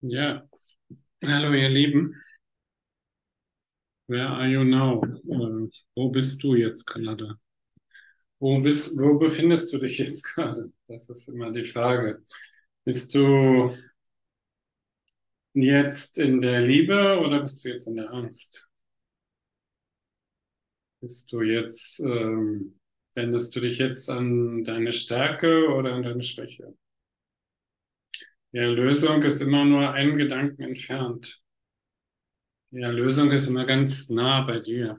Ja, hallo ihr Lieben. Where are you now? Äh, wo bist du jetzt gerade? Wo bist, wo befindest du dich jetzt gerade? Das ist immer die Frage. Bist du jetzt in der Liebe oder bist du jetzt in der Angst? Bist du jetzt, ähm, wendest du dich jetzt an deine Stärke oder an deine Schwäche? Die Erlösung ist immer nur einen Gedanken entfernt. Die Erlösung ist immer ganz nah bei dir.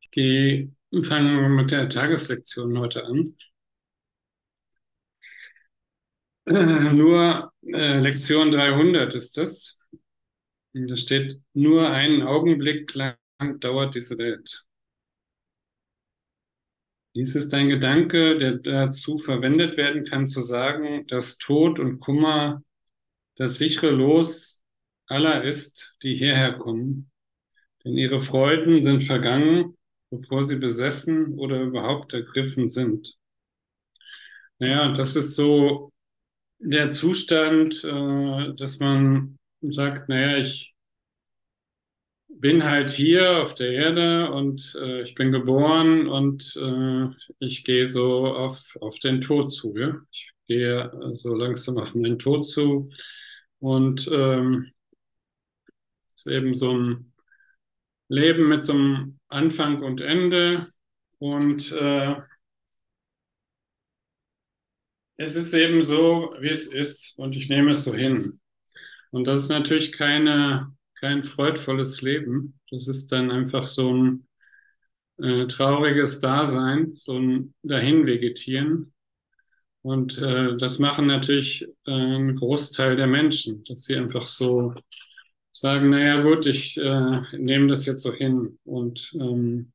Ich gehe, fangen mit der Tageslektion heute an. Äh, nur äh, Lektion 300 ist das. Da steht, nur einen Augenblick lang dauert diese Welt. Dies ist ein Gedanke, der dazu verwendet werden kann, zu sagen, dass Tod und Kummer das sichere Los aller ist, die hierher kommen. Denn ihre Freuden sind vergangen, bevor sie besessen oder überhaupt ergriffen sind. Naja, das ist so der Zustand, äh, dass man sagt, naja, ich bin halt hier auf der Erde und äh, ich bin geboren und äh, ich gehe so auf, auf den Tod zu. Ja? Ich gehe so langsam auf meinen Tod zu und ähm, ist eben so ein Leben mit so einem Anfang und Ende und äh, es ist eben so, wie es ist und ich nehme es so hin. Und das ist natürlich keine kein freudvolles Leben. Das ist dann einfach so ein äh, trauriges Dasein, so ein Dahinvegetieren. Und äh, das machen natürlich äh, ein Großteil der Menschen, dass sie einfach so sagen, naja gut, ich äh, nehme das jetzt so hin. Und ähm,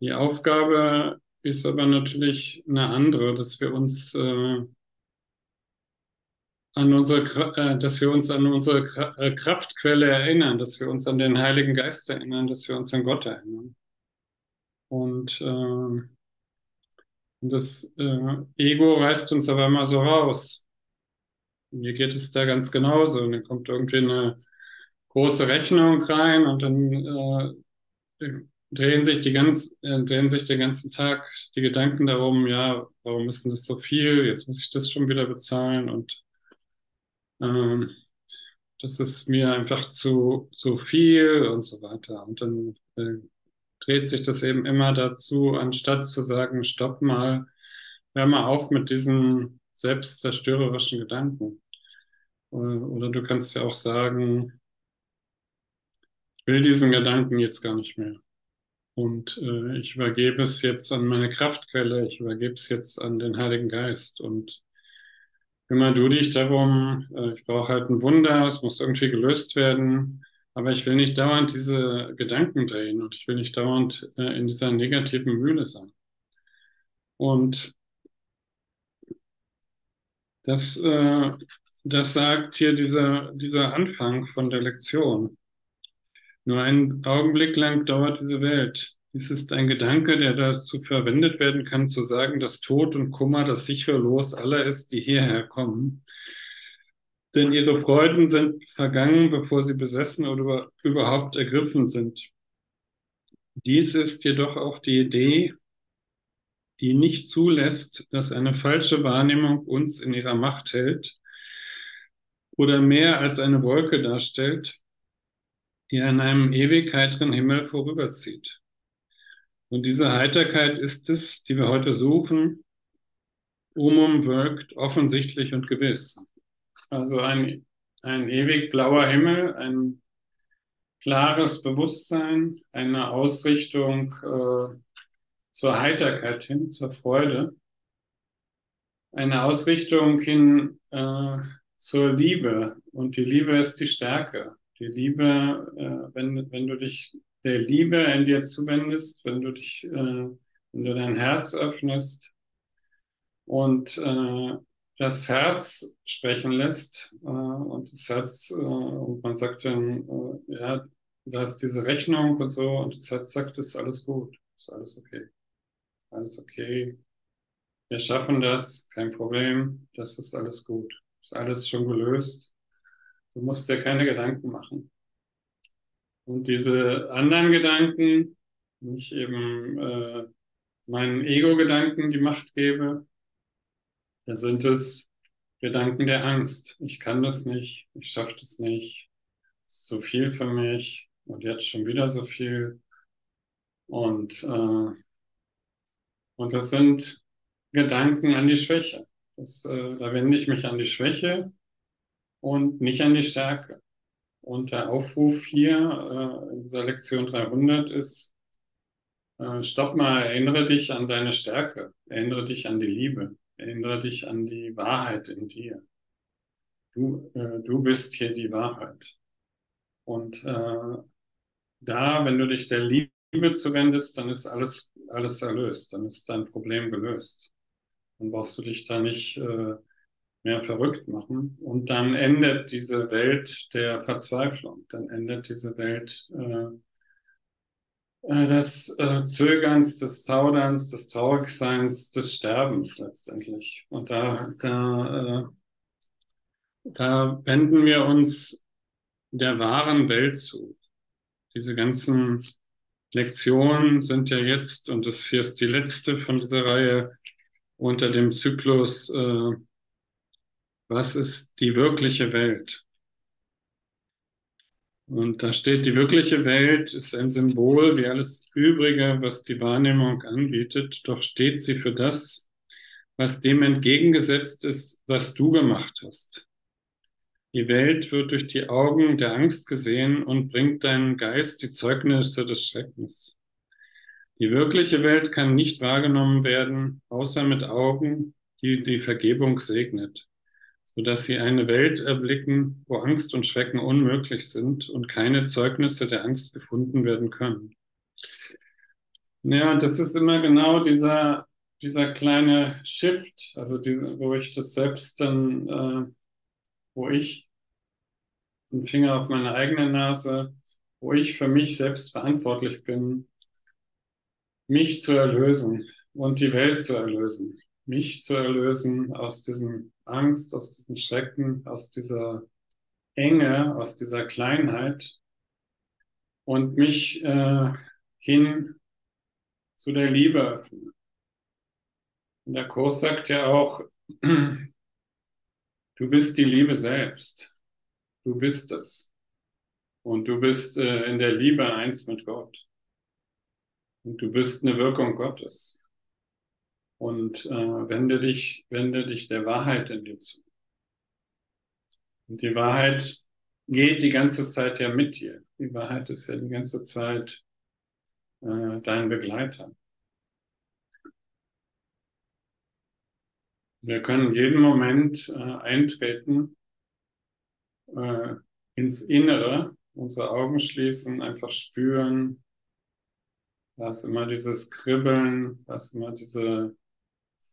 die Aufgabe ist aber natürlich eine andere, dass wir uns äh, an unsere, äh, dass wir uns an unsere äh, Kraftquelle erinnern, dass wir uns an den Heiligen Geist erinnern, dass wir uns an Gott erinnern. Und äh, das äh, Ego reißt uns aber immer so raus. Mir geht es da ganz genauso. Und dann kommt irgendwie eine große Rechnung rein und dann äh, drehen sich die ganz, äh, drehen sich den ganzen Tag die Gedanken darum, ja, warum ist denn das so viel? Jetzt muss ich das schon wieder bezahlen und ähm, das ist mir einfach zu, zu viel und so weiter. Und dann äh, dreht sich das eben immer dazu, anstatt zu sagen, stopp mal, hör mal auf mit diesen selbstzerstörerischen Gedanken. Oder, oder du kannst ja auch sagen, ich will diesen Gedanken jetzt gar nicht mehr. Und äh, ich übergebe es jetzt an meine Kraftquelle, ich übergebe es jetzt an den Heiligen Geist und kümmere du dich darum, äh, ich brauche halt ein Wunder, es muss irgendwie gelöst werden, aber ich will nicht dauernd diese Gedanken drehen und ich will nicht dauernd äh, in dieser negativen Mühle sein. Und das, äh, das sagt hier dieser, dieser Anfang von der Lektion. Nur einen Augenblick lang dauert diese Welt. Dies ist ein Gedanke, der dazu verwendet werden kann, zu sagen, dass Tod und Kummer das sichere Los aller ist, die hierher kommen. Denn ihre Freuden sind vergangen, bevor sie besessen oder überhaupt ergriffen sind. Dies ist jedoch auch die Idee, die nicht zulässt, dass eine falsche Wahrnehmung uns in ihrer Macht hält oder mehr als eine Wolke darstellt, die an einem ewig heiteren Himmel vorüberzieht. Und diese Heiterkeit ist es, die wir heute suchen. Umum wirkt offensichtlich und gewiss. Also ein, ein ewig blauer Himmel, ein klares Bewusstsein, eine Ausrichtung äh, zur Heiterkeit hin, zur Freude, eine Ausrichtung hin äh, zur Liebe. Und die Liebe ist die Stärke. Die Liebe, äh, wenn, wenn du dich der Liebe in dir zuwendest, wenn du dich, äh, wenn du dein Herz öffnest und äh, das Herz sprechen lässt äh, und das Herz äh, und man sagt dann, äh, ja, da ist diese Rechnung und so und das Herz sagt, ist alles gut, ist alles okay, alles okay, wir schaffen das, kein Problem, das ist alles gut. Ist alles schon gelöst. Du musst dir keine Gedanken machen. Und diese anderen Gedanken, nicht eben äh, meinen Ego-Gedanken die Macht gebe, da sind es Gedanken der Angst. Ich kann das nicht, ich schaffe das nicht, ist so viel für mich und jetzt schon wieder so viel. Und, äh, und das sind Gedanken an die Schwäche. Das, äh, da wende ich mich an die Schwäche und nicht an die Stärke. Und der Aufruf hier äh, in dieser Lektion 300 ist, äh, stopp mal, erinnere dich an deine Stärke, erinnere dich an die Liebe, erinnere dich an die Wahrheit in dir. Du, äh, du bist hier die Wahrheit. Und äh, da, wenn du dich der Liebe zuwendest, dann ist alles, alles erlöst, dann ist dein Problem gelöst. Dann brauchst du dich da nicht äh, mehr verrückt machen. Und dann endet diese Welt der Verzweiflung, dann endet diese Welt äh, äh, des äh, Zögerns, des Zauderns, des Traurigseins, des Sterbens letztendlich. Und da, da, äh, da wenden wir uns der wahren Welt zu. Diese ganzen Lektionen sind ja jetzt, und das hier ist die letzte von dieser Reihe, unter dem Zyklus äh, was ist die wirkliche Welt? Und da steht, die wirkliche Welt ist ein Symbol wie alles Übrige, was die Wahrnehmung anbietet, doch steht sie für das, was dem entgegengesetzt ist, was du gemacht hast. Die Welt wird durch die Augen der Angst gesehen und bringt deinem Geist die Zeugnisse des Schreckens. Die wirkliche Welt kann nicht wahrgenommen werden, außer mit Augen, die die Vergebung segnet sodass sie eine Welt erblicken, wo Angst und Schrecken unmöglich sind und keine Zeugnisse der Angst gefunden werden können. Ja, das ist immer genau dieser, dieser kleine Shift, also diese, wo ich das selbst dann, äh, wo ich einen Finger auf meine eigene Nase, wo ich für mich selbst verantwortlich bin, mich zu erlösen und die Welt zu erlösen, mich zu erlösen aus diesem Angst, aus diesem Schrecken, aus dieser Enge, aus dieser Kleinheit und mich äh, hin zu der Liebe öffnen. Und der Kurs sagt ja auch, du bist die Liebe selbst. Du bist es. Und du bist äh, in der Liebe eins mit Gott. Und du bist eine Wirkung Gottes und äh, wende dich, wende dich der Wahrheit in dir zu. Und die Wahrheit geht die ganze Zeit ja mit dir. Die Wahrheit ist ja die ganze Zeit äh, dein Begleiter. Wir können jeden Moment äh, eintreten äh, ins Innere, unsere Augen schließen, einfach spüren. Da ist immer dieses Kribbeln, da ist immer diese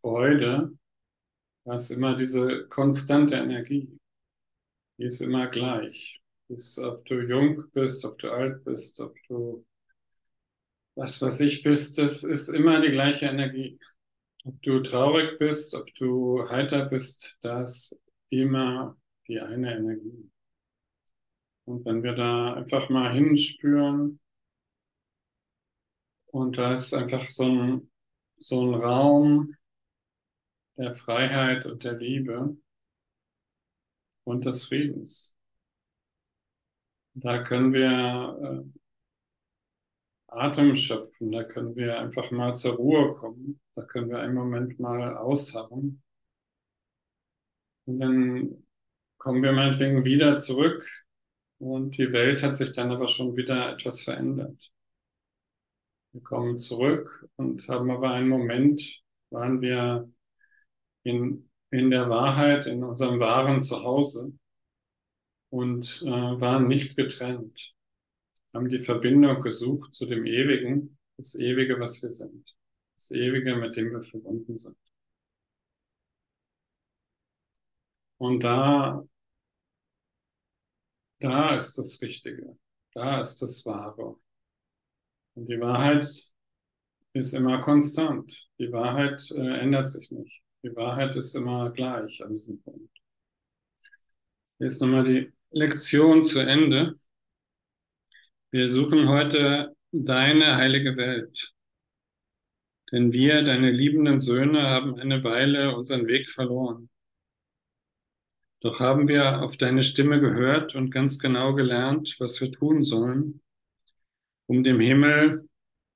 Freude, da ist immer diese konstante Energie. Die ist immer gleich. Ist, ob du jung bist, ob du alt bist, ob du was weiß ich bist, das ist immer die gleiche Energie. Ob du traurig bist, ob du heiter bist, das ist immer die eine Energie. Und wenn wir da einfach mal hinspüren, und da ist einfach so ein, so ein Raum, der Freiheit und der Liebe und des Friedens. Da können wir äh, Atem schöpfen, da können wir einfach mal zur Ruhe kommen, da können wir einen Moment mal ausharren. Und dann kommen wir meinetwegen wieder zurück und die Welt hat sich dann aber schon wieder etwas verändert. Wir kommen zurück und haben aber einen Moment, waren wir in, in der Wahrheit, in unserem wahren Zuhause und äh, waren nicht getrennt, haben die Verbindung gesucht zu dem Ewigen, das Ewige, was wir sind, das Ewige, mit dem wir verbunden sind. Und da, da ist das Richtige, da ist das Wahre. Und die Wahrheit ist immer konstant. Die Wahrheit äh, ändert sich nicht. Die Wahrheit ist immer gleich an diesem Punkt. Hier ist nochmal die Lektion zu Ende. Wir suchen heute deine heilige Welt. Denn wir, deine liebenden Söhne, haben eine Weile unseren Weg verloren. Doch haben wir auf deine Stimme gehört und ganz genau gelernt, was wir tun sollen, um dem Himmel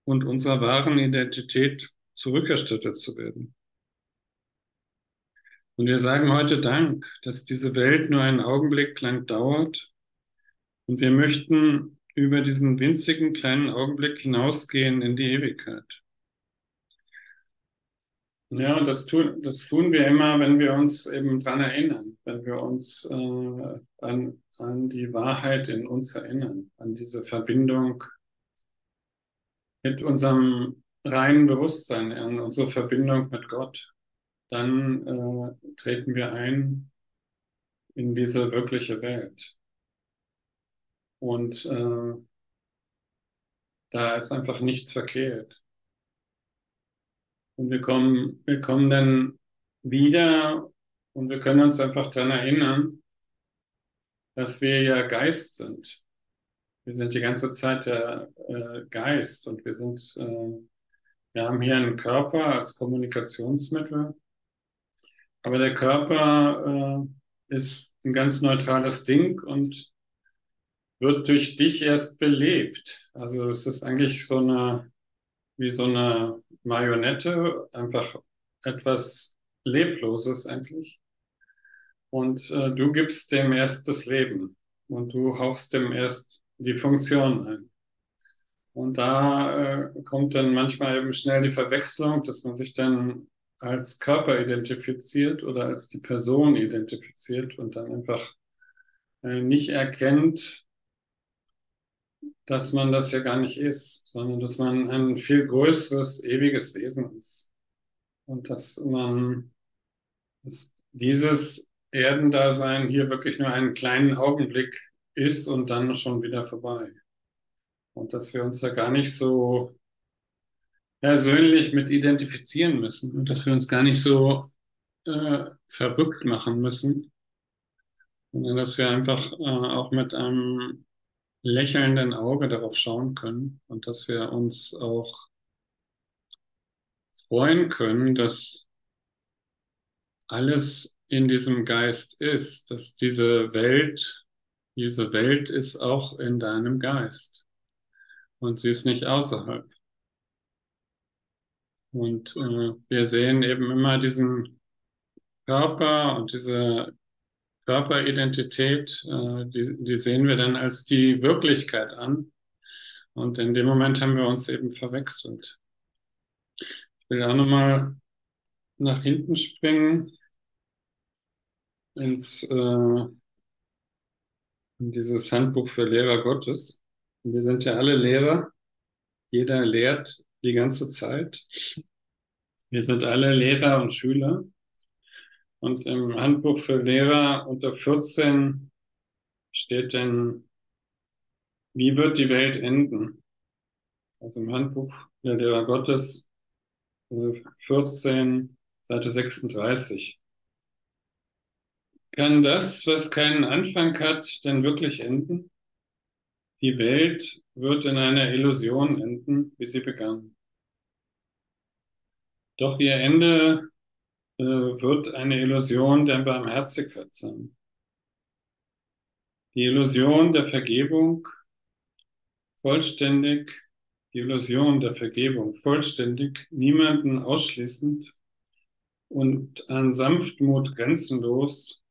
und unserer wahren Identität zurückerstattet zu werden. Und wir sagen heute Dank, dass diese Welt nur einen Augenblick lang dauert. Und wir möchten über diesen winzigen kleinen Augenblick hinausgehen in die Ewigkeit. Ja, und das tun, das tun wir immer, wenn wir uns eben dran erinnern, wenn wir uns äh, an, an die Wahrheit in uns erinnern, an diese Verbindung mit unserem reinen Bewusstsein, an unsere Verbindung mit Gott. Dann äh, treten wir ein in diese wirkliche Welt. Und äh, da ist einfach nichts verkehrt. Und wir kommen, wir kommen dann wieder und wir können uns einfach daran erinnern, dass wir ja Geist sind. Wir sind die ganze Zeit der äh, Geist und wir sind, äh, wir haben hier einen Körper als Kommunikationsmittel, aber der Körper äh, ist ein ganz neutrales Ding und wird durch dich erst belebt. Also es ist eigentlich so eine, wie so eine Marionette, einfach etwas Lebloses eigentlich. Und äh, du gibst dem erst das Leben und du hauchst dem erst die Funktion ein. Und da äh, kommt dann manchmal eben schnell die Verwechslung, dass man sich dann als Körper identifiziert oder als die Person identifiziert und dann einfach äh, nicht erkennt, dass man das ja gar nicht ist, sondern dass man ein viel größeres, ewiges Wesen ist. Und dass man, dass dieses Erdendasein hier wirklich nur einen kleinen Augenblick ist und dann schon wieder vorbei. Und dass wir uns da gar nicht so persönlich mit identifizieren müssen und dass wir uns gar nicht so äh, verrückt machen müssen, sondern dass wir einfach äh, auch mit einem lächelnden Auge darauf schauen können und dass wir uns auch freuen können, dass alles in diesem Geist ist, dass diese Welt, diese Welt ist auch in deinem Geist und sie ist nicht außerhalb. Und äh, wir sehen eben immer diesen Körper und diese Körperidentität, äh, die, die sehen wir dann als die Wirklichkeit an. Und in dem Moment haben wir uns eben verwechselt. Ich will auch nochmal nach hinten springen ins äh, in dieses Handbuch für Lehrer Gottes. Wir sind ja alle Lehrer. Jeder lehrt die ganze Zeit. Wir sind alle Lehrer und Schüler. Und im Handbuch für Lehrer unter 14 steht denn, wie wird die Welt enden? Also im Handbuch der Lehrer Gottes 14, äh, Seite 36. Kann das, was keinen Anfang hat, denn wirklich enden? Die Welt wird in einer Illusion enden, wie sie begann. Doch ihr Ende äh, wird eine Illusion der Barmherzigkeit sein. Die Illusion der Vergebung vollständig, die Illusion der Vergebung vollständig, niemanden ausschließend und an Sanftmut grenzenlos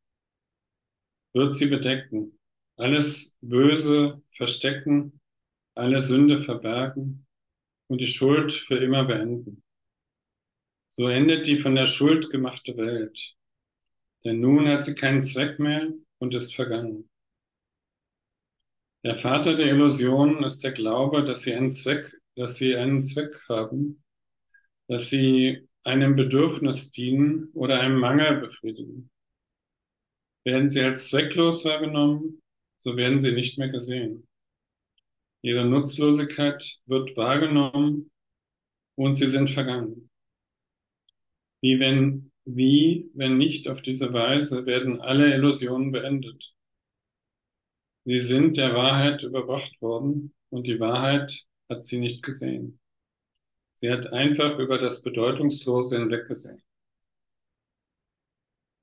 wird sie bedecken, alles Böse verstecken, alle Sünde verbergen und die Schuld für immer beenden. So endet die von der Schuld gemachte Welt. Denn nun hat sie keinen Zweck mehr und ist vergangen. Der Vater der Illusion ist der Glaube, dass sie einen Zweck, dass sie einen Zweck haben, dass sie einem Bedürfnis dienen oder einem Mangel befriedigen. Werden sie als zwecklos wahrgenommen, so werden sie nicht mehr gesehen. Ihre Nutzlosigkeit wird wahrgenommen und sie sind vergangen. Wie wenn, wie, wenn nicht auf diese Weise werden alle Illusionen beendet. Sie sind der Wahrheit überbracht worden und die Wahrheit hat sie nicht gesehen. Sie hat einfach über das Bedeutungslose hinweggesehen.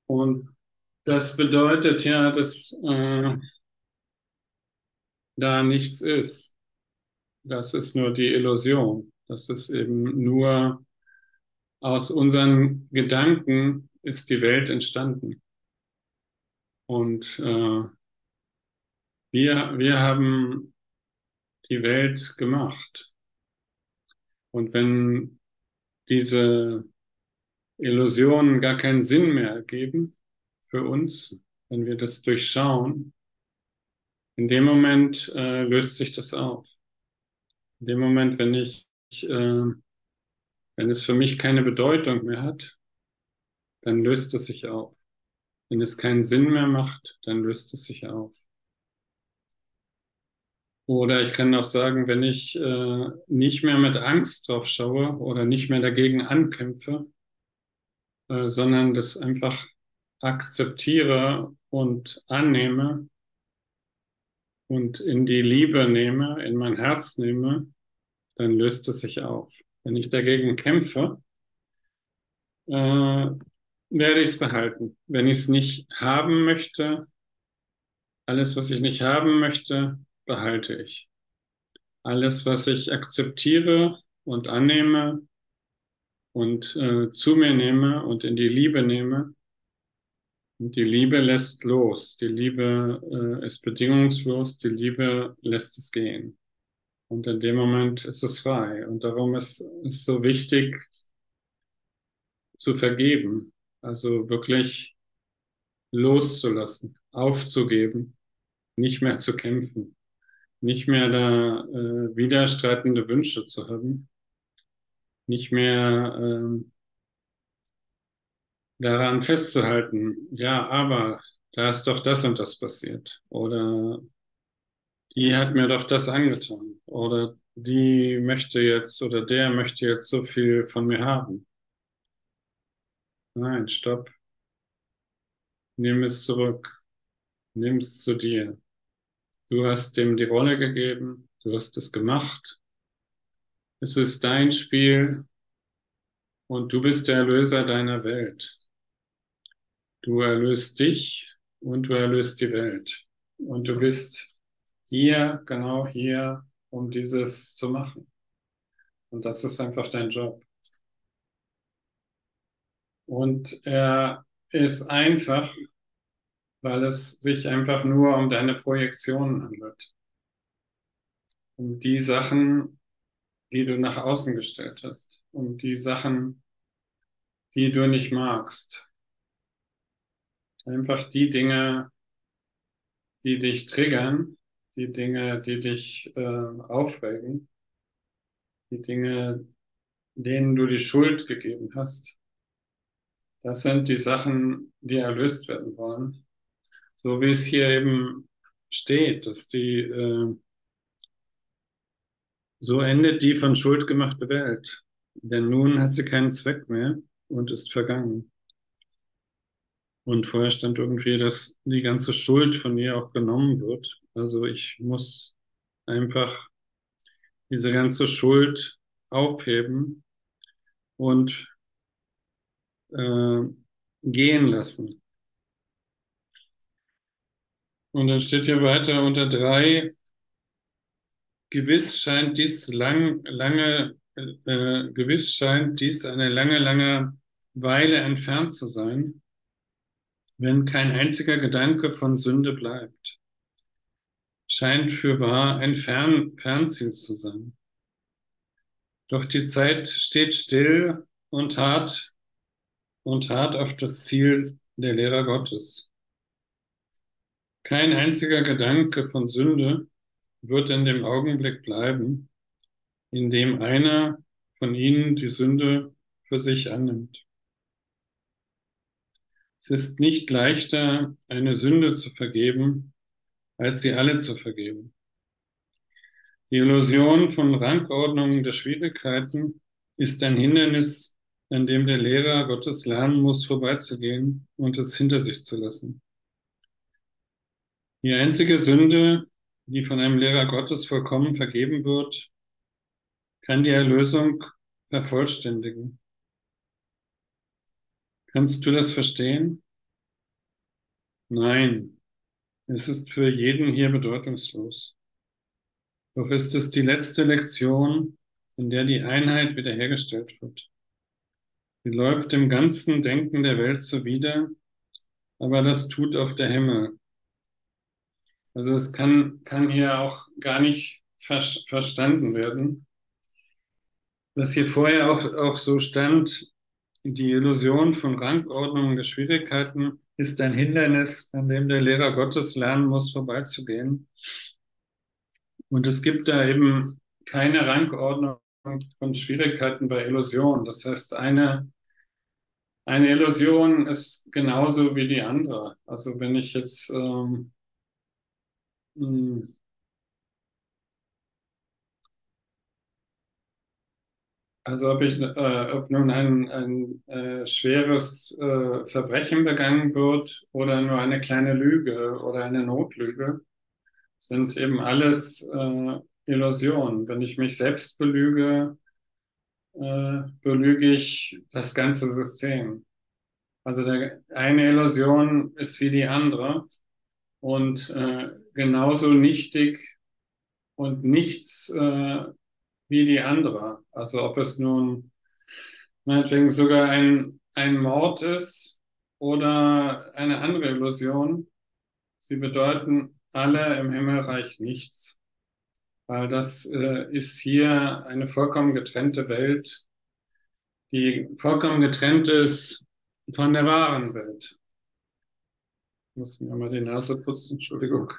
Und das bedeutet ja, dass äh, da nichts ist. Das ist nur die Illusion. Das ist eben nur aus unseren Gedanken ist die Welt entstanden. Und äh, wir, wir haben die Welt gemacht. Und wenn diese Illusionen gar keinen Sinn mehr ergeben für uns, wenn wir das durchschauen, in dem Moment äh, löst sich das auf. In dem Moment, wenn ich, äh, wenn es für mich keine Bedeutung mehr hat, dann löst es sich auf. Wenn es keinen Sinn mehr macht, dann löst es sich auf. Oder ich kann auch sagen, wenn ich äh, nicht mehr mit Angst drauf schaue oder nicht mehr dagegen ankämpfe, äh, sondern das einfach akzeptiere und annehme und in die Liebe nehme, in mein Herz nehme, dann löst es sich auf. Wenn ich dagegen kämpfe, äh, werde ich es behalten. Wenn ich es nicht haben möchte, alles, was ich nicht haben möchte, behalte ich. Alles, was ich akzeptiere und annehme, und äh, zu mir nehme und in die Liebe nehme. Die Liebe lässt los. Die Liebe äh, ist bedingungslos. Die Liebe lässt es gehen. Und in dem Moment ist es frei. Und darum ist es so wichtig zu vergeben. Also wirklich loszulassen, aufzugeben, nicht mehr zu kämpfen, nicht mehr da äh, widerstreitende Wünsche zu haben, nicht mehr ähm, daran festzuhalten, ja, aber da ist doch das und das passiert. Oder die hat mir doch das angetan. Oder die möchte jetzt oder der möchte jetzt so viel von mir haben. Nein, stopp. Nimm es zurück. Nimm es zu dir. Du hast dem die Rolle gegeben. Du hast es gemacht. Es ist dein Spiel und du bist der Erlöser deiner Welt. Du erlöst dich und du erlöst die Welt. Und du bist hier, genau hier, um dieses zu machen. Und das ist einfach dein Job. Und er ist einfach, weil es sich einfach nur um deine Projektionen handelt. Um die Sachen, die du nach außen gestellt hast, um die Sachen, die du nicht magst. Einfach die Dinge, die dich triggern, die Dinge, die dich äh, aufregen, die Dinge, denen du die Schuld gegeben hast. Das sind die Sachen, die erlöst werden wollen. So wie es hier eben steht, dass die äh, so endet die von Schuld gemachte Welt, denn nun hat sie keinen Zweck mehr und ist vergangen. Und vorher stand irgendwie, dass die ganze Schuld von ihr auch genommen wird. Also ich muss einfach diese ganze Schuld aufheben und äh, gehen lassen. Und dann steht hier weiter unter drei, Gewiss scheint dies lang, lange, äh, gewiss scheint dies eine lange, lange Weile entfernt zu sein, wenn kein einziger Gedanke von Sünde bleibt. Scheint für wahr ein Fern, Fernziel zu sein. Doch die Zeit steht still und hart und hart auf das Ziel der Lehrer Gottes. Kein einziger Gedanke von Sünde wird in dem Augenblick bleiben, in dem einer von ihnen die Sünde für sich annimmt. Es ist nicht leichter, eine Sünde zu vergeben, als sie alle zu vergeben. Die Illusion von Rangordnungen der Schwierigkeiten ist ein Hindernis, an dem der Lehrer Gottes lernen muss, vorbeizugehen und es hinter sich zu lassen. Die einzige Sünde, die von einem Lehrer Gottes vollkommen vergeben wird, kann die Erlösung vervollständigen. Kannst du das verstehen? Nein, es ist für jeden hier bedeutungslos. Doch ist es die letzte Lektion, in der die Einheit wiederhergestellt wird. Sie läuft dem ganzen Denken der Welt zuwider, aber das tut auch der Himmel. Also es kann, kann hier auch gar nicht ver verstanden werden. Was hier vorher auch, auch so stand, die Illusion von Rangordnung der Schwierigkeiten ist ein Hindernis, an dem der Lehrer Gottes lernen muss, vorbeizugehen. Und es gibt da eben keine Rangordnung von Schwierigkeiten bei Illusion. Das heißt, eine, eine Illusion ist genauso wie die andere. Also wenn ich jetzt ähm, Also ob ich, äh, ob nun ein, ein äh, schweres äh, Verbrechen begangen wird oder nur eine kleine Lüge oder eine Notlüge, sind eben alles äh, Illusionen. Wenn ich mich selbst belüge, äh, belüge ich das ganze System. Also der, eine Illusion ist wie die andere und äh, genauso nichtig und nichts äh, wie die andere. Also ob es nun meinetwegen sogar ein, ein Mord ist oder eine andere Illusion, sie bedeuten alle im Himmelreich nichts. Weil das äh, ist hier eine vollkommen getrennte Welt, die vollkommen getrennt ist von der wahren Welt. Ich muss mir mal die Nase putzen, Entschuldigung.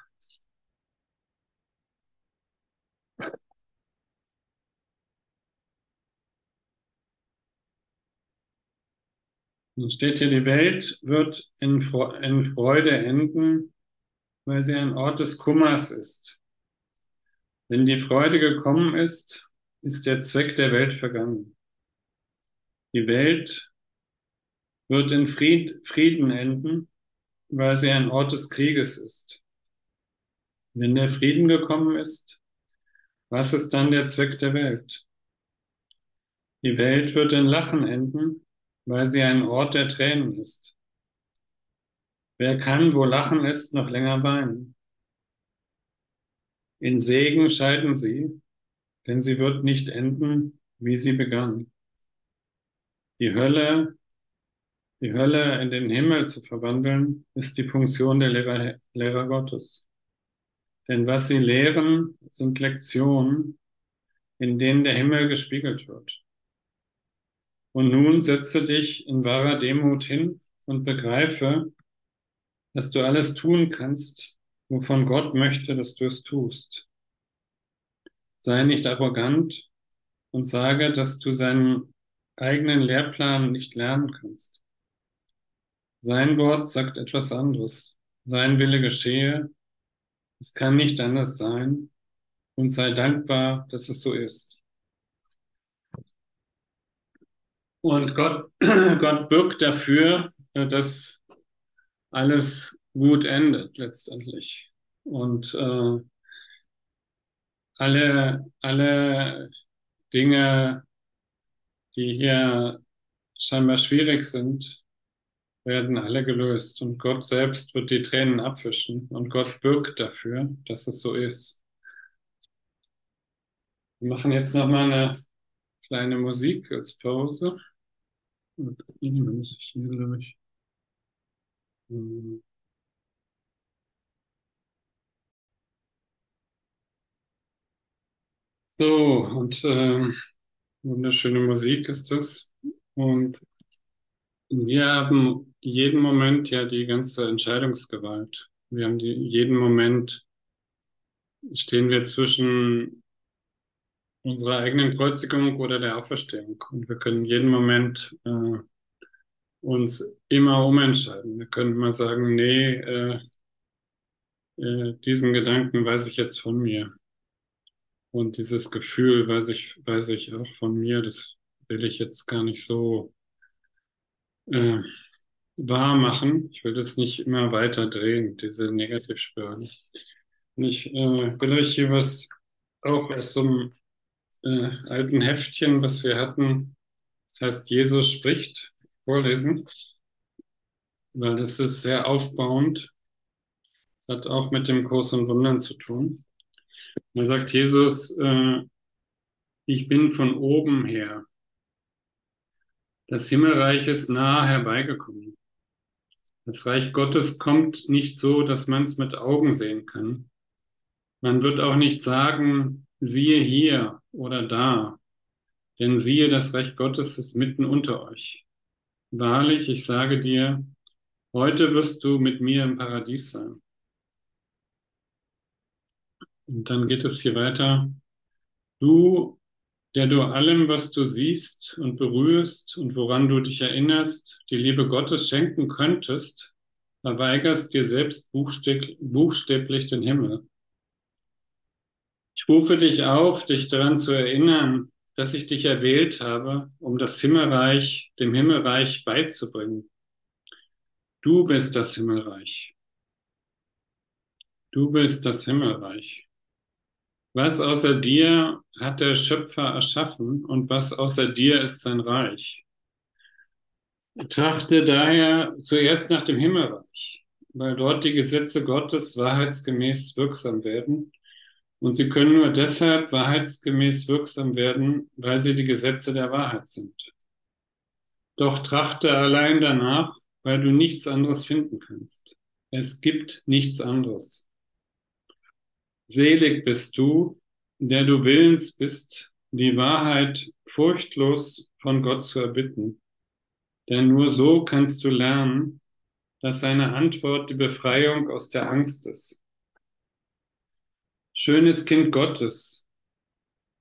Dann steht hier, die Welt wird in, in Freude enden, weil sie ein Ort des Kummers ist. Wenn die Freude gekommen ist, ist der Zweck der Welt vergangen. Die Welt wird in Fried, Frieden enden, weil sie ein Ort des Krieges ist. Wenn der Frieden gekommen ist, was ist dann der Zweck der Welt? Die Welt wird in Lachen enden, weil sie ein Ort der Tränen ist. Wer kann, wo Lachen ist, noch länger weinen? In Segen scheiden sie, denn sie wird nicht enden, wie sie begann. Die Hölle, die Hölle in den Himmel zu verwandeln, ist die Funktion der Lehrer, Lehrer Gottes. Denn was sie lehren, sind Lektionen, in denen der Himmel gespiegelt wird. Und nun setze dich in wahrer Demut hin und begreife, dass du alles tun kannst, wovon Gott möchte, dass du es tust. Sei nicht arrogant und sage, dass du seinen eigenen Lehrplan nicht lernen kannst. Sein Wort sagt etwas anderes. Sein Wille geschehe. Es kann nicht anders sein. Und sei dankbar, dass es so ist. Und Gott, Gott bürgt dafür, dass alles gut endet letztendlich. Und äh, alle, alle Dinge, die hier scheinbar schwierig sind, werden alle gelöst. Und Gott selbst wird die Tränen abwischen. Und Gott bürgt dafür, dass es so ist. Wir machen jetzt nochmal eine kleine Musik als Pause. Und dann muss ich hier, glaube. Hm. So, und äh, wunderschöne Musik ist das. Und wir haben jeden Moment ja die ganze Entscheidungsgewalt. Wir haben die, jeden Moment stehen wir zwischen unserer eigenen Kreuzigung oder der Auferstehung. Und wir können jeden Moment äh, uns immer umentscheiden. Wir können mal sagen, nee, äh, äh, diesen Gedanken weiß ich jetzt von mir. Und dieses Gefühl weiß ich, weiß ich auch von mir, das will ich jetzt gar nicht so äh, wahr machen. Ich will das nicht immer weiter drehen, diese Negativspirale. Und ich äh, will euch hier was auch aus so einem äh, alten Heftchen, was wir hatten, das heißt Jesus spricht, vorlesen, weil das ist sehr aufbauend. Das hat auch mit dem Kurs und Wundern zu tun. Da sagt Jesus, äh, ich bin von oben her. Das Himmelreich ist nah herbeigekommen. Das Reich Gottes kommt nicht so, dass man es mit Augen sehen kann. Man wird auch nicht sagen, siehe hier oder da, denn siehe, das Reich Gottes ist mitten unter euch. Wahrlich, ich sage dir, heute wirst du mit mir im Paradies sein. Und dann geht es hier weiter. Du, der du allem, was du siehst und berührst und woran du dich erinnerst, die Liebe Gottes schenken könntest, verweigerst dir selbst buchstäblich den Himmel. Ich rufe dich auf, dich daran zu erinnern, dass ich dich erwählt habe, um das Himmelreich, dem Himmelreich beizubringen. Du bist das Himmelreich. Du bist das Himmelreich. Was außer dir hat der Schöpfer erschaffen und was außer dir ist sein Reich? Trachte daher zuerst nach dem Himmelreich, weil dort die Gesetze Gottes wahrheitsgemäß wirksam werden. Und sie können nur deshalb wahrheitsgemäß wirksam werden, weil sie die Gesetze der Wahrheit sind. Doch trachte allein danach, weil du nichts anderes finden kannst. Es gibt nichts anderes. Selig bist du, der du willens bist, die Wahrheit furchtlos von Gott zu erbitten. Denn nur so kannst du lernen, dass seine Antwort die Befreiung aus der Angst ist. Schönes Kind Gottes,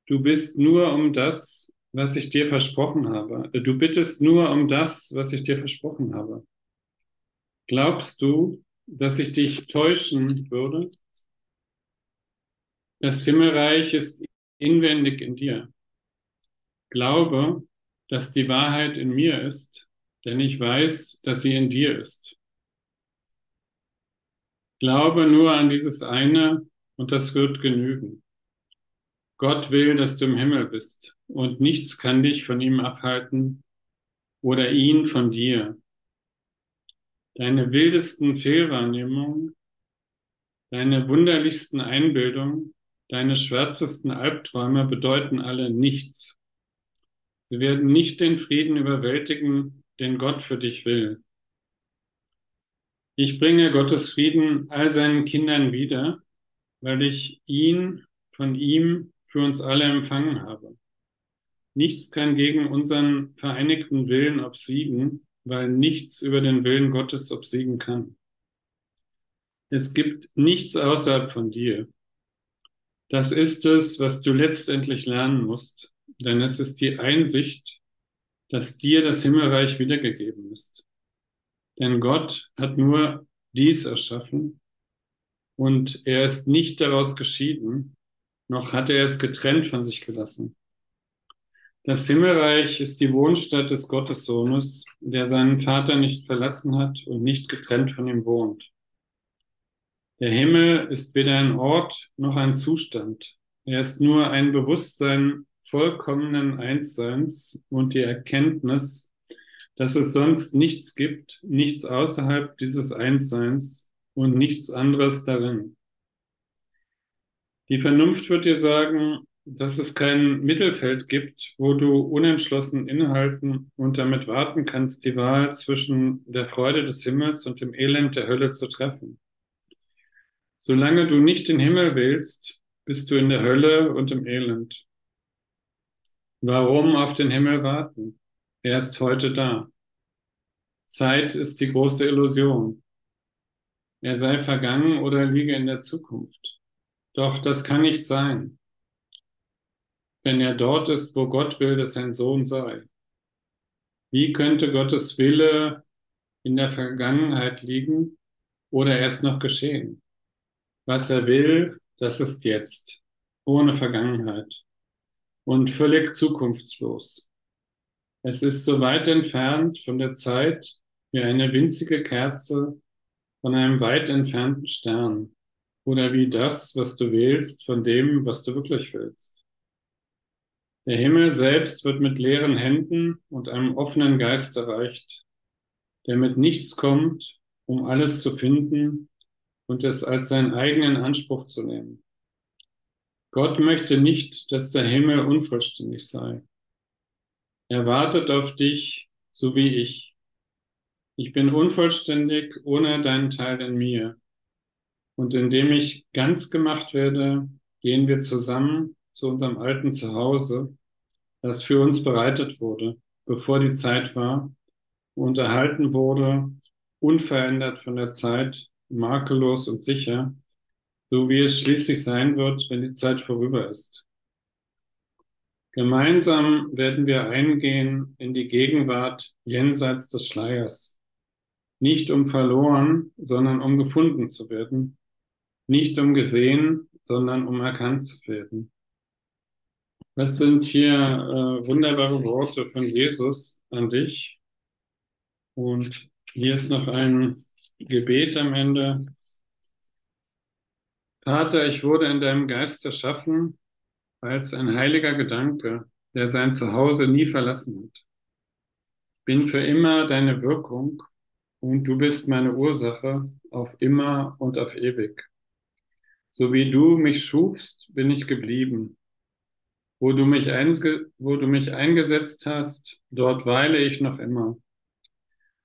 du bist nur um das, was ich dir versprochen habe. Du bittest nur um das, was ich dir versprochen habe. Glaubst du, dass ich dich täuschen würde? Das Himmelreich ist inwendig in dir. Glaube, dass die Wahrheit in mir ist, denn ich weiß, dass sie in dir ist. Glaube nur an dieses eine und das wird genügen. Gott will, dass du im Himmel bist und nichts kann dich von ihm abhalten oder ihn von dir. Deine wildesten Fehlwahrnehmungen, deine wunderlichsten Einbildungen Deine schwärzesten Albträume bedeuten alle nichts. Sie werden nicht den Frieden überwältigen, den Gott für dich will. Ich bringe Gottes Frieden all seinen Kindern wieder, weil ich ihn von ihm für uns alle empfangen habe. Nichts kann gegen unseren vereinigten Willen obsiegen, weil nichts über den Willen Gottes obsiegen kann. Es gibt nichts außerhalb von dir. Das ist es, was du letztendlich lernen musst, denn es ist die Einsicht, dass dir das Himmelreich wiedergegeben ist. Denn Gott hat nur dies erschaffen und er ist nicht daraus geschieden, noch hat er es getrennt von sich gelassen. Das Himmelreich ist die Wohnstatt des Gottessohnes, der seinen Vater nicht verlassen hat und nicht getrennt von ihm wohnt. Der Himmel ist weder ein Ort noch ein Zustand. Er ist nur ein Bewusstsein vollkommenen Einsseins und die Erkenntnis, dass es sonst nichts gibt, nichts außerhalb dieses Einsseins und nichts anderes darin. Die Vernunft wird dir sagen, dass es kein Mittelfeld gibt, wo du unentschlossen innehalten und damit warten kannst, die Wahl zwischen der Freude des Himmels und dem Elend der Hölle zu treffen. Solange du nicht den Himmel willst, bist du in der Hölle und im Elend. Warum auf den Himmel warten? Er ist heute da. Zeit ist die große Illusion. Er sei vergangen oder liege in der Zukunft. Doch das kann nicht sein, wenn er dort ist, wo Gott will, dass sein Sohn sei. Wie könnte Gottes Wille in der Vergangenheit liegen oder erst noch geschehen? Was er will, das ist jetzt, ohne Vergangenheit und völlig zukunftslos. Es ist so weit entfernt von der Zeit, wie eine winzige Kerze von einem weit entfernten Stern oder wie das, was du wählst, von dem, was du wirklich willst. Der Himmel selbst wird mit leeren Händen und einem offenen Geist erreicht, der mit nichts kommt, um alles zu finden und es als seinen eigenen Anspruch zu nehmen. Gott möchte nicht, dass der Himmel unvollständig sei. Er wartet auf dich, so wie ich. Ich bin unvollständig ohne deinen Teil in mir. Und indem ich ganz gemacht werde, gehen wir zusammen zu unserem alten Zuhause, das für uns bereitet wurde, bevor die Zeit war, und erhalten wurde, unverändert von der Zeit, makellos und sicher, so wie es schließlich sein wird, wenn die Zeit vorüber ist. Gemeinsam werden wir eingehen in die Gegenwart jenseits des Schleiers, nicht um verloren, sondern um gefunden zu werden, nicht um gesehen, sondern um erkannt zu werden. Das sind hier äh, wunderbare Worte von Jesus an dich. Und hier ist noch ein Gebet am Ende. Vater, ich wurde in deinem Geist erschaffen als ein heiliger Gedanke, der sein Zuhause nie verlassen hat. Bin für immer deine Wirkung und du bist meine Ursache auf immer und auf ewig. So wie du mich schufst, bin ich geblieben. Wo du mich, wo du mich eingesetzt hast, dort weile ich noch immer.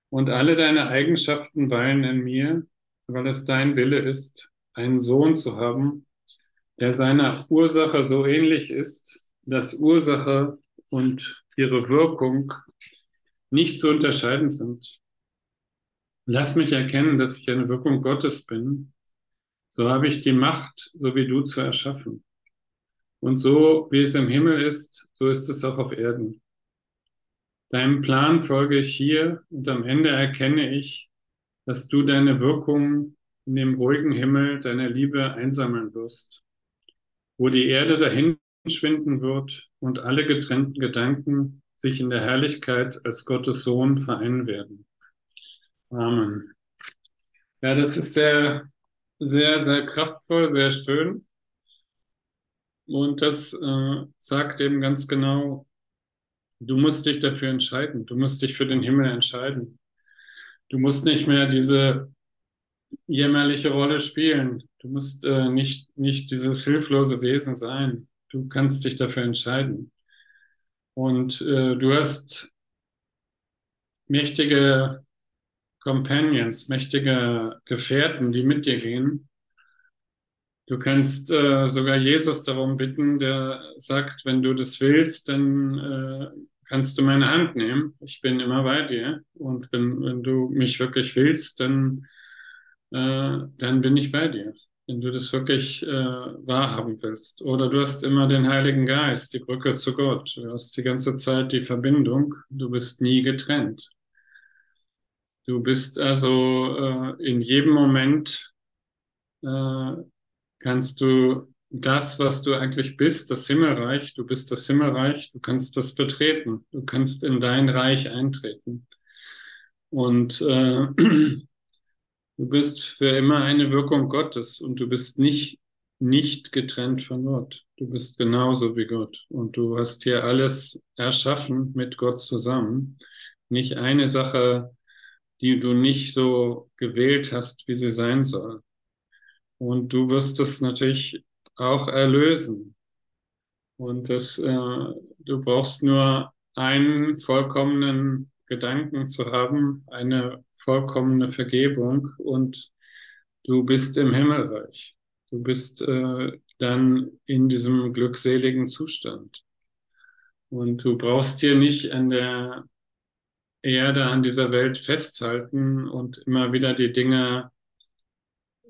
Und alle deine Eigenschaften weilen in mir, weil es dein Wille ist, einen Sohn zu haben, der seiner Ursache so ähnlich ist, dass Ursache und ihre Wirkung nicht zu unterscheiden sind. Lass mich erkennen, dass ich eine Wirkung Gottes bin. So habe ich die Macht, so wie du zu erschaffen. Und so wie es im Himmel ist, so ist es auch auf Erden. Deinem Plan folge ich hier und am Ende erkenne ich, dass du deine Wirkung in dem ruhigen Himmel deiner Liebe einsammeln wirst, wo die Erde dahin schwinden wird und alle getrennten Gedanken sich in der Herrlichkeit als Gottes Sohn vereinen werden. Amen. Ja, das ist sehr, sehr, sehr kraftvoll, sehr schön. Und das äh, sagt eben ganz genau, du musst dich dafür entscheiden. Du musst dich für den Himmel entscheiden. Du musst nicht mehr diese jämmerliche Rolle spielen. Du musst äh, nicht, nicht dieses hilflose Wesen sein. Du kannst dich dafür entscheiden. Und äh, du hast mächtige Companions, mächtige Gefährten, die mit dir gehen. Du kannst äh, sogar Jesus darum bitten, der sagt, wenn du das willst, dann äh, kannst du meine Hand nehmen. Ich bin immer bei dir. Und wenn, wenn du mich wirklich willst, dann äh, dann bin ich bei dir, wenn du das wirklich äh, wahrhaben willst. Oder du hast immer den Heiligen Geist, die Brücke zu Gott. Du hast die ganze Zeit die Verbindung. Du bist nie getrennt. Du bist also äh, in jedem Moment äh, kannst du das, was du eigentlich bist, das Himmelreich, du bist das Himmelreich, du kannst das betreten, du kannst in dein Reich eintreten. Und äh, Du bist für immer eine Wirkung Gottes und du bist nicht, nicht getrennt von Gott. Du bist genauso wie Gott und du hast hier alles erschaffen mit Gott zusammen. Nicht eine Sache, die du nicht so gewählt hast, wie sie sein soll. Und du wirst es natürlich auch erlösen. Und das, äh, du brauchst nur einen vollkommenen Gedanken zu haben, eine vollkommene Vergebung und du bist im Himmelreich. Du bist äh, dann in diesem glückseligen Zustand. Und du brauchst hier nicht an der Erde, an dieser Welt festhalten und immer wieder die Dinge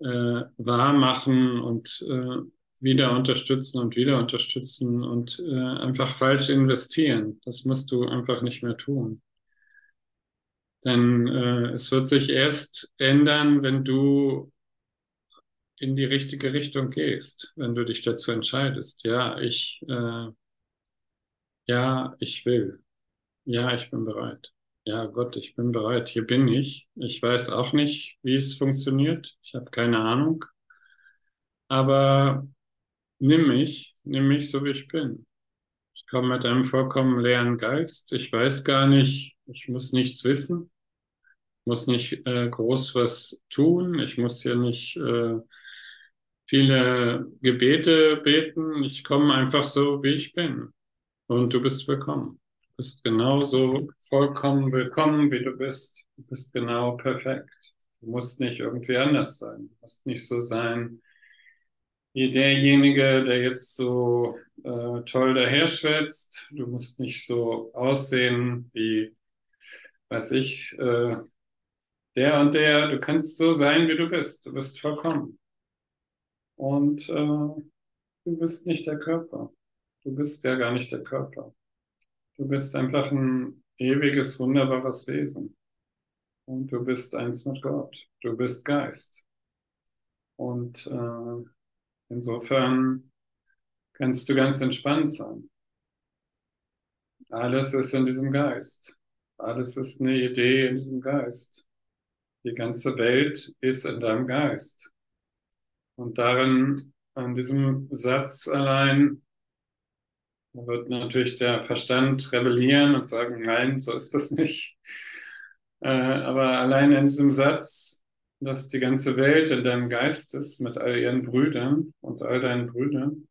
äh, wahr machen und äh, wieder unterstützen und wieder unterstützen und äh, einfach falsch investieren. Das musst du einfach nicht mehr tun. Denn äh, es wird sich erst ändern, wenn du in die richtige Richtung gehst, wenn du dich dazu entscheidest. Ja, ich, äh, ja, ich will. Ja, ich bin bereit. Ja Gott, ich bin bereit, hier bin ich. Ich weiß auch nicht, wie es funktioniert. Ich habe keine Ahnung. Aber nimm mich, nimm mich so, wie ich bin. Ich komme mit einem vollkommen leeren Geist. Ich weiß gar nicht, ich muss nichts wissen, muss nicht äh, groß was tun. Ich muss hier nicht äh, viele Gebete beten. Ich komme einfach so, wie ich bin. Und du bist willkommen. Du bist genauso vollkommen willkommen, wie du bist. Du bist genau perfekt. Du musst nicht irgendwie anders sein. Du musst nicht so sein wie derjenige, der jetzt so äh, toll daherschwätzt. Du musst nicht so aussehen wie, weiß ich, äh, der und der. Du kannst so sein, wie du bist. Du bist vollkommen. Und äh, du bist nicht der Körper. Du bist ja gar nicht der Körper. Du bist einfach ein ewiges, wunderbares Wesen. Und du bist eins mit Gott. Du bist Geist. Und äh, insofern kannst du ganz entspannt sein. Alles ist in diesem Geist. Alles ist eine Idee in diesem Geist. Die ganze Welt ist in deinem Geist. Und darin, an diesem Satz allein, wird natürlich der Verstand rebellieren und sagen, nein, so ist das nicht. Äh, aber allein in diesem Satz, dass die ganze Welt in deinem Geist ist, mit all ihren Brüdern und all deinen Brüdern,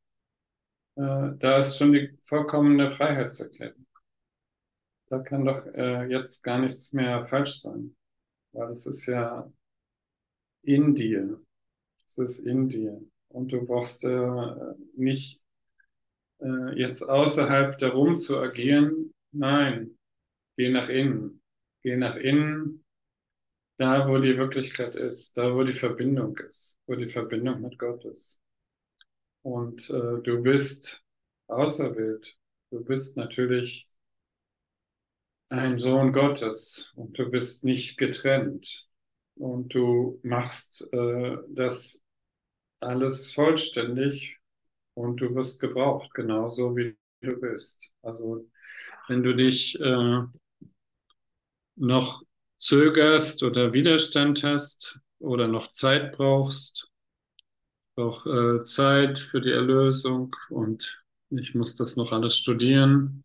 äh, da ist schon die vollkommene Freiheitserklärung. Da kann doch äh, jetzt gar nichts mehr falsch sein, weil es ist ja in dir. Es ist in dir. Und du brauchst äh, nicht äh, jetzt außerhalb darum zu agieren. Nein, geh nach innen. Geh nach innen, da wo die Wirklichkeit ist, da wo die Verbindung ist, wo die Verbindung mit Gott ist. Und äh, du bist auserwählt. Du bist natürlich ein Sohn Gottes und du bist nicht getrennt. Und du machst äh, das alles vollständig und du wirst gebraucht, genauso wie du bist. Also wenn du dich äh, noch zögerst oder Widerstand hast oder noch Zeit brauchst, auch äh, Zeit für die Erlösung und ich muss das noch alles studieren.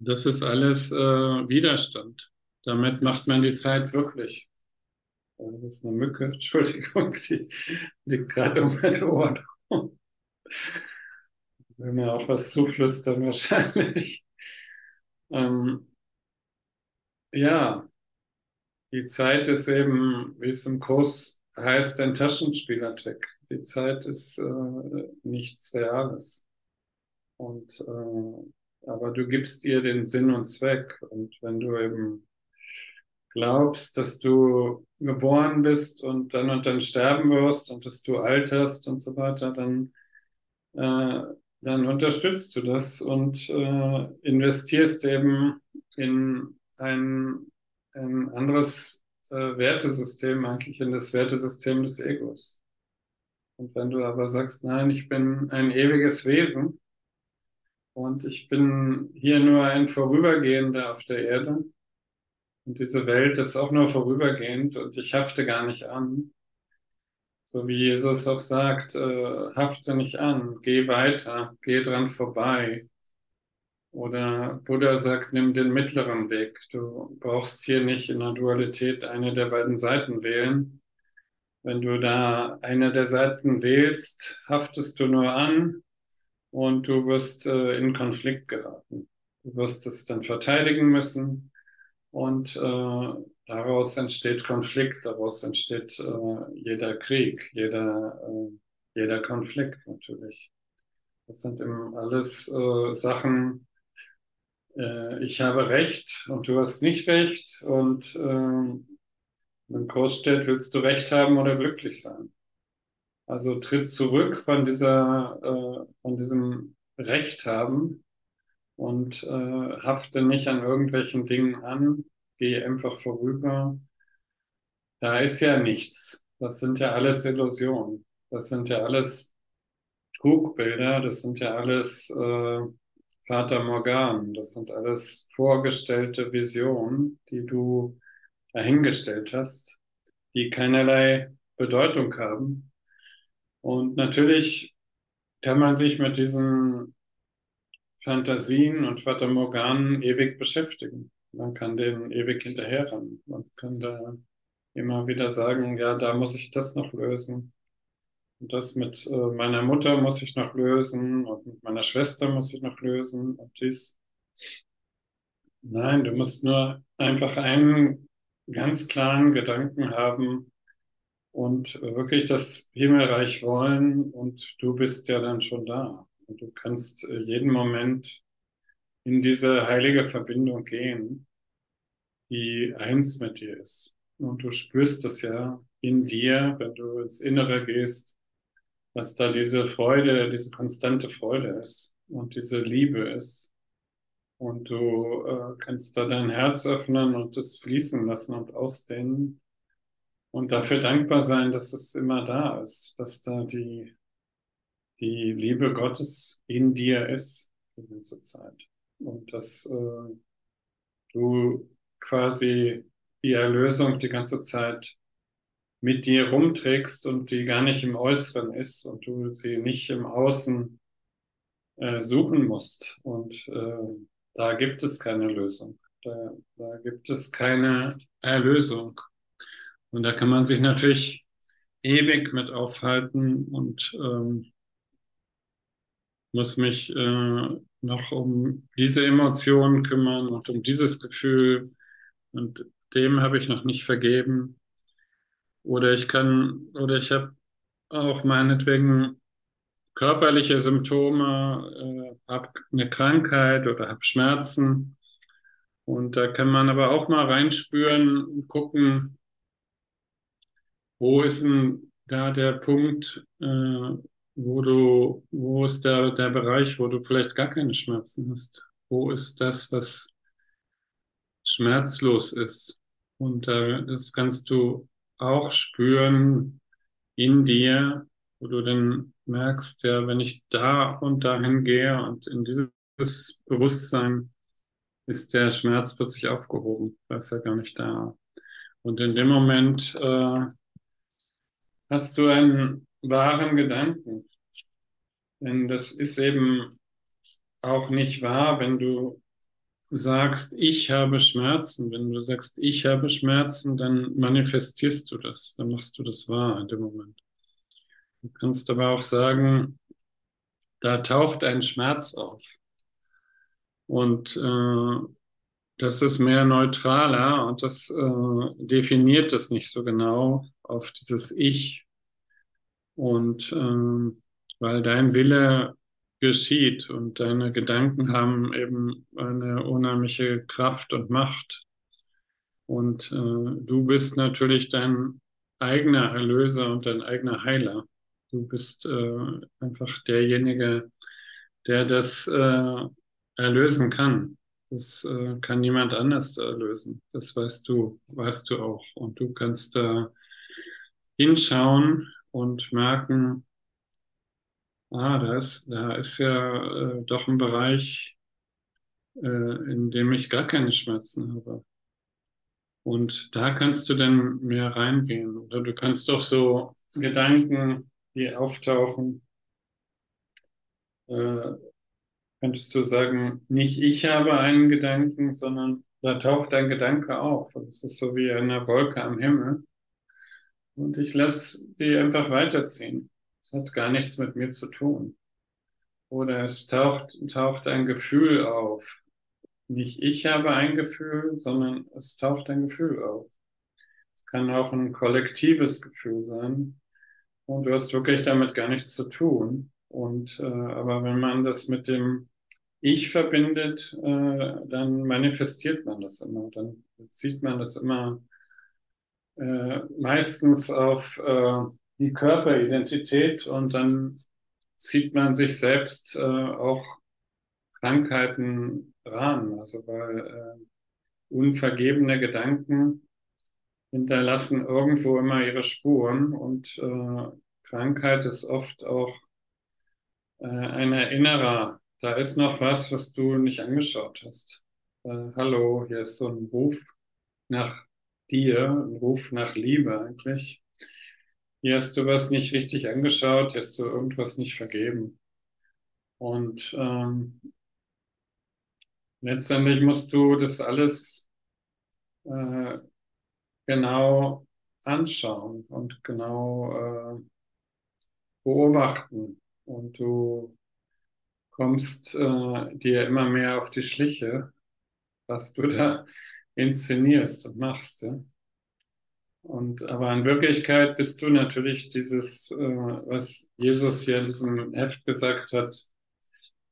Das ist alles äh, Widerstand. Damit macht man die Zeit wirklich. Das ist eine Mücke, Entschuldigung, die liegt gerade um mein Ohr. Will mir auch was zuflüstern wahrscheinlich. Ähm, ja, die Zeit ist eben, wie es im Kurs heißt, ein Taschenspielertrick. Die Zeit ist äh, nichts Reales. Und äh, aber du gibst ihr den Sinn und Zweck. Und wenn du eben glaubst, dass du geboren bist und dann und dann sterben wirst und dass du alterst und so weiter, dann, äh, dann unterstützt du das und äh, investierst eben in ein, ein anderes äh, Wertesystem, eigentlich in das Wertesystem des Egos. Und wenn du aber sagst, nein, ich bin ein ewiges Wesen und ich bin hier nur ein Vorübergehender auf der Erde, und diese Welt ist auch nur vorübergehend und ich hafte gar nicht an. So wie Jesus auch sagt, äh, hafte nicht an, geh weiter, geh dran vorbei. Oder Buddha sagt, nimm den mittleren Weg. Du brauchst hier nicht in der Dualität eine der beiden Seiten wählen. Wenn du da eine der Seiten wählst, haftest du nur an und du wirst äh, in Konflikt geraten. Du wirst es dann verteidigen müssen und äh, daraus entsteht Konflikt, daraus entsteht äh, jeder Krieg, jeder, äh, jeder Konflikt natürlich. Das sind eben alles äh, Sachen, äh, ich habe Recht und du hast nicht Recht und im Kurs steht, willst du Recht haben oder glücklich sein? Also tritt zurück von dieser, äh, von diesem Recht haben und äh, hafte nicht an irgendwelchen Dingen an, geh einfach vorüber. Da ist ja nichts. Das sind ja alles Illusionen. Das sind ja alles Trugbilder. Das sind ja alles äh, Vater Morgan. Das sind alles vorgestellte Visionen, die du dahingestellt hast, die keinerlei Bedeutung haben. Und natürlich kann man sich mit diesen Fantasien und Vater Morganen ewig beschäftigen. Man kann denen ewig hinterherrennen. Man kann da immer wieder sagen, ja, da muss ich das noch lösen. Und das mit äh, meiner Mutter muss ich noch lösen und mit meiner Schwester muss ich noch lösen und dies. Nein, du musst nur einfach einen ganz klaren Gedanken haben und wirklich das Himmelreich wollen und du bist ja dann schon da. Und du kannst äh, jeden Moment in diese heilige Verbindung gehen, die eins mit dir ist. Und du spürst es ja in dir, wenn du ins Innere gehst, dass da diese Freude, diese konstante Freude ist und diese Liebe ist. Und du äh, kannst da dein Herz öffnen und es fließen lassen und ausdehnen. Und dafür dankbar sein, dass es immer da ist, dass da die, die Liebe Gottes in dir ist die ganze Zeit. Und dass äh, du quasi die Erlösung die ganze Zeit mit dir rumträgst und die gar nicht im Äußeren ist und du sie nicht im Außen äh, suchen musst. Und äh, da gibt es keine Lösung. Da, da gibt es keine Erlösung. Und da kann man sich natürlich ewig mit aufhalten und ähm, muss mich äh, noch um diese Emotionen kümmern und um dieses Gefühl. Und dem habe ich noch nicht vergeben. Oder ich kann, oder ich habe auch meinetwegen körperliche Symptome, äh, habe eine Krankheit oder habe Schmerzen. Und da kann man aber auch mal reinspüren und gucken, wo ist denn da der Punkt, äh, wo du, wo ist der, der Bereich, wo du vielleicht gar keine Schmerzen hast? Wo ist das, was schmerzlos ist? Und äh, das kannst du auch spüren in dir, wo du dann merkst, ja, wenn ich da und dahin gehe und in dieses Bewusstsein ist der Schmerz plötzlich aufgehoben, da ist er gar nicht da. Und in dem Moment äh, hast du einen wahren Gedanken. Denn das ist eben auch nicht wahr, wenn du sagst, ich habe Schmerzen, wenn du sagst, ich habe Schmerzen, dann manifestierst du das, dann machst du das wahr in dem Moment. Du kannst aber auch sagen, da taucht ein Schmerz auf. Und äh, das ist mehr neutraler und das äh, definiert es nicht so genau auf dieses Ich. Und äh, weil dein Wille geschieht. Und deine Gedanken haben eben eine unheimliche Kraft und Macht. Und äh, du bist natürlich dein eigener Erlöser und dein eigener Heiler. Du bist äh, einfach derjenige, der das äh, erlösen kann. Das äh, kann niemand anders erlösen. Das weißt du, weißt du auch. Und du kannst da hinschauen und merken, ah, da ist, da ist ja äh, doch ein Bereich, äh, in dem ich gar keine Schmerzen habe. Und da kannst du dann mehr reingehen. Oder du kannst doch so Gedanken, die auftauchen, äh, könntest du sagen, nicht ich habe einen Gedanken, sondern da taucht ein Gedanke auf. Und es ist so wie eine Wolke am Himmel. Und ich lasse die einfach weiterziehen hat gar nichts mit mir zu tun. Oder es taucht, taucht ein Gefühl auf. Nicht ich habe ein Gefühl, sondern es taucht ein Gefühl auf. Es kann auch ein kollektives Gefühl sein. Und du hast wirklich damit gar nichts zu tun. Und äh, aber wenn man das mit dem Ich verbindet, äh, dann manifestiert man das immer. Dann sieht man das immer äh, meistens auf äh, die Körperidentität und dann zieht man sich selbst äh, auch Krankheiten ran. Also weil äh, unvergebene Gedanken hinterlassen irgendwo immer ihre Spuren und äh, Krankheit ist oft auch äh, ein Erinnerer da ist noch was, was du nicht angeschaut hast. Äh, hallo, hier ist so ein Ruf nach dir, ein Ruf nach Liebe eigentlich. Hier hast du was nicht richtig angeschaut, hier hast du irgendwas nicht vergeben. Und ähm, letztendlich musst du das alles äh, genau anschauen und genau äh, beobachten. Und du kommst äh, dir immer mehr auf die Schliche, was du da inszenierst und machst. Ja? Und aber in Wirklichkeit bist du natürlich dieses, äh, was Jesus hier in diesem Heft gesagt hat,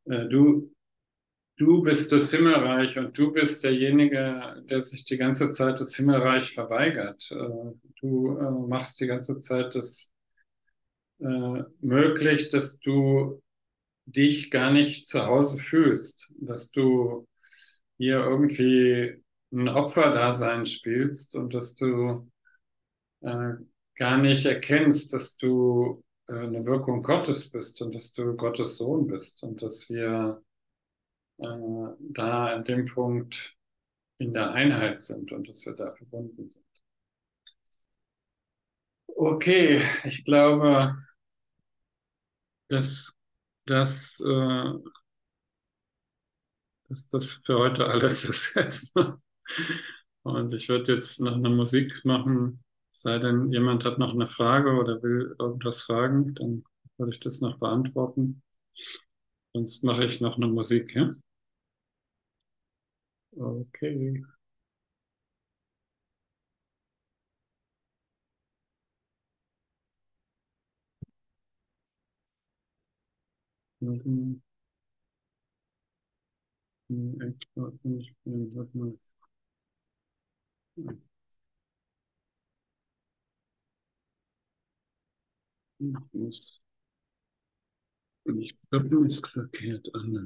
äh, du, du bist das Himmelreich und du bist derjenige, der sich die ganze Zeit das Himmelreich verweigert. Äh, du äh, machst die ganze Zeit das äh, möglich, dass du dich gar nicht zu Hause fühlst, dass du hier irgendwie ein Opferdasein spielst und dass du äh, gar nicht erkennst, dass du äh, eine Wirkung Gottes bist und dass du Gottes Sohn bist und dass wir äh, da an dem Punkt in der Einheit sind und dass wir da verbunden sind. Okay, ich glaube, dass, dass, äh, dass das für heute alles ist. Und ich würde jetzt noch eine Musik machen. Sei denn, jemand hat noch eine Frage oder will irgendwas fragen, dann würde ich das noch beantworten. Sonst mache ich noch eine Musik, ja? Okay. Mhm. Ich muss nicht verkehrt an.